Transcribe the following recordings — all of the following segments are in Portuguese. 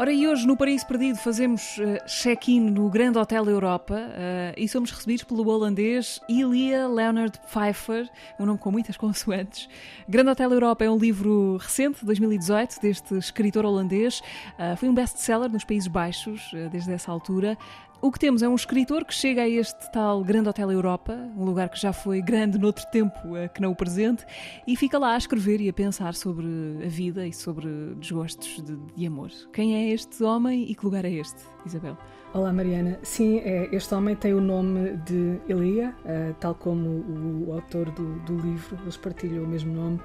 Ora, e hoje no Paraíso Perdido fazemos uh, check-in no Grande Hotel Europa uh, e somos recebidos pelo holandês Ilia Leonard Pfeiffer, um nome com muitas consoantes. Grande Hotel Europa é um livro recente, 2018, deste escritor holandês. Uh, foi um best-seller nos Países Baixos desde essa altura. O que temos é um escritor que chega a este tal Grande Hotel Europa, um lugar que já foi grande noutro tempo eh, que não o presente, e fica lá a escrever e a pensar sobre a vida e sobre desgostos de, de amor. Quem é este homem e que lugar é este, Isabel? Olá Mariana, sim, é, este homem tem o nome de Elia, uh, tal como o, autor do, do, livro, eles partilham o mesmo nome,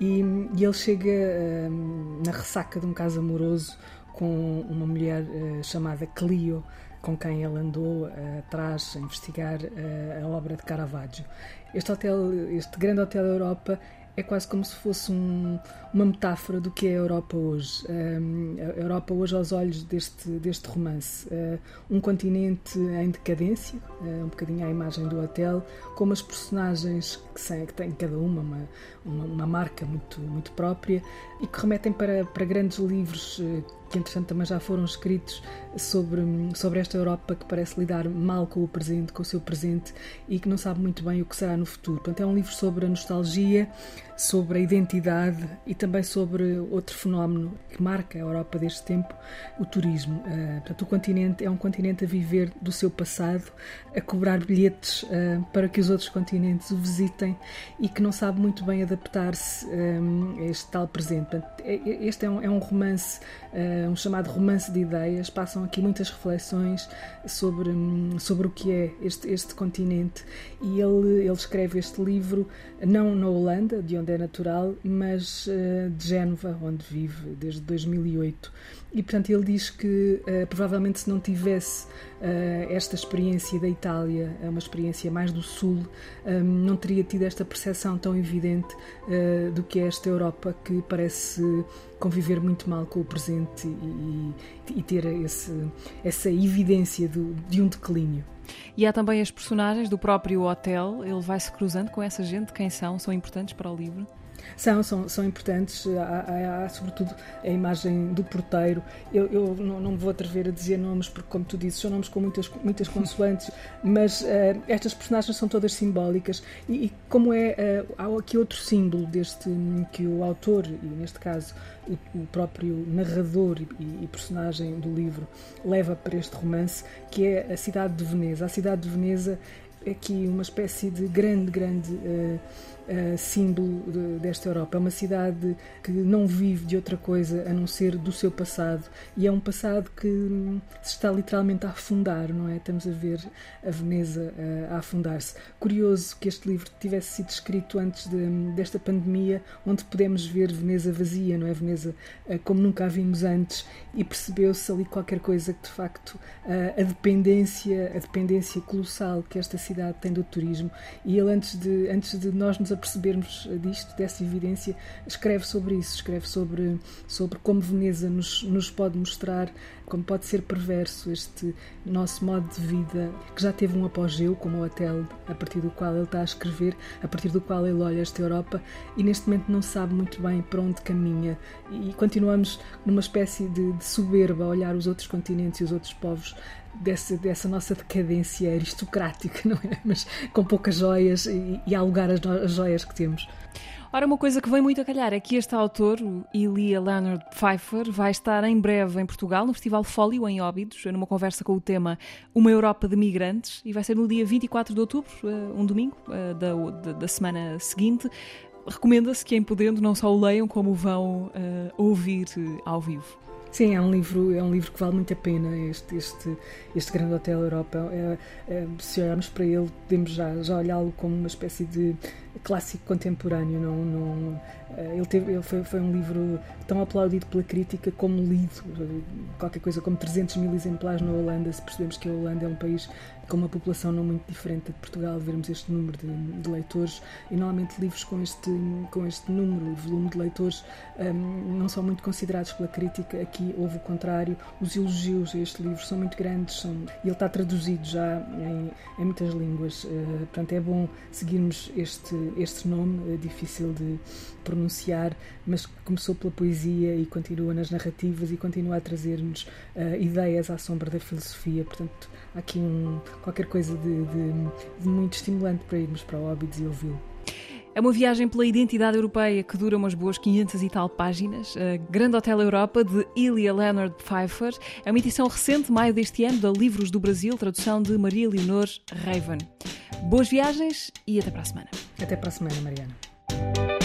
e, e ele chega uh, na ressaca de um caso amoroso com uma mulher uh, chamada Clio, com quem ele andou atrás a investigar a obra de Caravaggio. Este hotel, este grande hotel da Europa é quase como se fosse um, uma metáfora do que é a Europa hoje. Um, a Europa hoje aos olhos deste, deste romance. Uh, um continente em decadência, uh, um bocadinho à imagem do hotel, com umas personagens que, que têm cada uma uma, uma uma, marca muito, muito própria e que remetem para, para grandes livros uh, que entretanto também já foram escritos sobre, sobre esta Europa que parece lidar mal com o presente, com o seu presente e que não sabe muito bem o que será no futuro. Portanto, é um livro sobre a nostalgia, sobre a identidade e também sobre outro fenómeno que marca a Europa deste tempo, o turismo. Uh, portanto, o continente é um continente a viver do seu passado, a cobrar bilhetes uh, para que os outros continentes o visitem e que não sabe muito bem adaptar-se um, a este tal presente. Portanto, é, é, este é um, é um romance, um chamado romance de ideias. Passam aqui muitas reflexões sobre, um, sobre o que é este, este continente e ele, ele escreve este livro não na Holanda, de onde é natural, mas uh, de Génova, onde vive desde 2008. E, portanto, ele diz que uh, provavelmente se não tivesse uh, esta experiência da Itália, é uma experiência mais do Sul, um, não teria tido esta percepção tão evidente do que é esta Europa que parece conviver muito mal com o presente e, e, ter esse, essa evidência do, de um declínio. E há também as personagens do próprio hotel, ele vai se cruzando com essa gente, quem são? São importantes para o livro? São, são, são importantes, há, há, há, sobretudo a imagem do porteiro. Eu, eu não, não, me vou atrever a dizer nomes, porque, como tu dizes, são nomes com muitas, muitas consoantes, mas uh, estas personagens são todas simbólicas. E, e como é, uh, há aqui outro símbolo deste que o autor, e neste caso o, o próprio narrador e, e, personagem do livro, leva para este romance, que é a cidade de Veneza. A cidade de Veneza aqui uma espécie de grande, grande. Uh, uh, símbolo de, desta Europa. É uma cidade que não vive de outra coisa a não ser do seu passado e é um passado que hum, se está literalmente a afundar, não é? Estamos a ver a Veneza uh, a afundar-se. Curioso que este livro tivesse sido escrito antes de, desta pandemia, onde podemos ver Veneza vazia, não é? Veneza como nunca a vimos antes e percebeu-se ali qualquer coisa que de facto a dependência, a dependência colossal que esta cidade tem do turismo. E ele antes de antes de nós nos apercebermos disto, dessa evidência, escreve sobre isso, escreve sobre, sobre como Veneza nos, nos pode mostrar como pode ser perverso este nosso modo de vida, que já teve um apogeu, como o hotel, a partir do qual ele está a escrever, a partir do qual ele olha esta Europa e neste momento não sabe muito bem para onde caminha. E continuamos numa espécie de, de soberba a olhar os outros continentes e os outros povos dessa, dessa nossa decadência aristocrática, não é? Mas com poucas joias e, e alugar as, as joias que temos. Ora, uma coisa que vem muito a calhar é que este autor, o Ilia Leonard Pfeiffer, vai estar em breve em Portugal, no Festival Fólio, em Óbidos, numa conversa com o tema Uma Europa de Migrantes, e vai ser no dia 24 de outubro, eh, um domingo eh, da, da semana seguinte. Recomenda-se que, em podendo, não só o leiam, como vão uh, ouvir ao vivo. Sim, é um livro, é um livro que vale muito a pena, este, este, este Grande Hotel Europa. É, é, se olharmos para ele, podemos já, já olhá-lo como uma espécie de clássico contemporâneo. Não, não, ele teve, ele foi, foi um livro tão aplaudido pela crítica como lido. Qualquer coisa como 300 mil exemplares na Holanda, se percebemos que a Holanda é um país com uma população não muito diferente de Portugal, vermos este número de, de leitores e normalmente livros com este, com este número volume de leitores um, não são muito considerados pela crítica. Aqui houve o contrário, os elogios a este livro são muito grandes são, e ele está traduzido já em, em muitas línguas. Uh, portanto, é bom seguirmos este, este nome, é difícil de pronunciar, mas começou pela poesia e continua nas narrativas e continua a trazer-nos uh, ideias à sombra da filosofia. Portanto, há aqui um, qualquer coisa de, de, de muito estimulante para irmos para Óbidos e ouvi-lo. É uma viagem pela identidade europeia que dura umas boas 500 e tal páginas. A Grande Hotel Europa, de Ilia Leonard Pfeiffer. É uma edição recente, maio deste ano, da Livros do Brasil, tradução de Maria Leonor Raven. Boas viagens e até para a semana. Até para a semana, Mariana.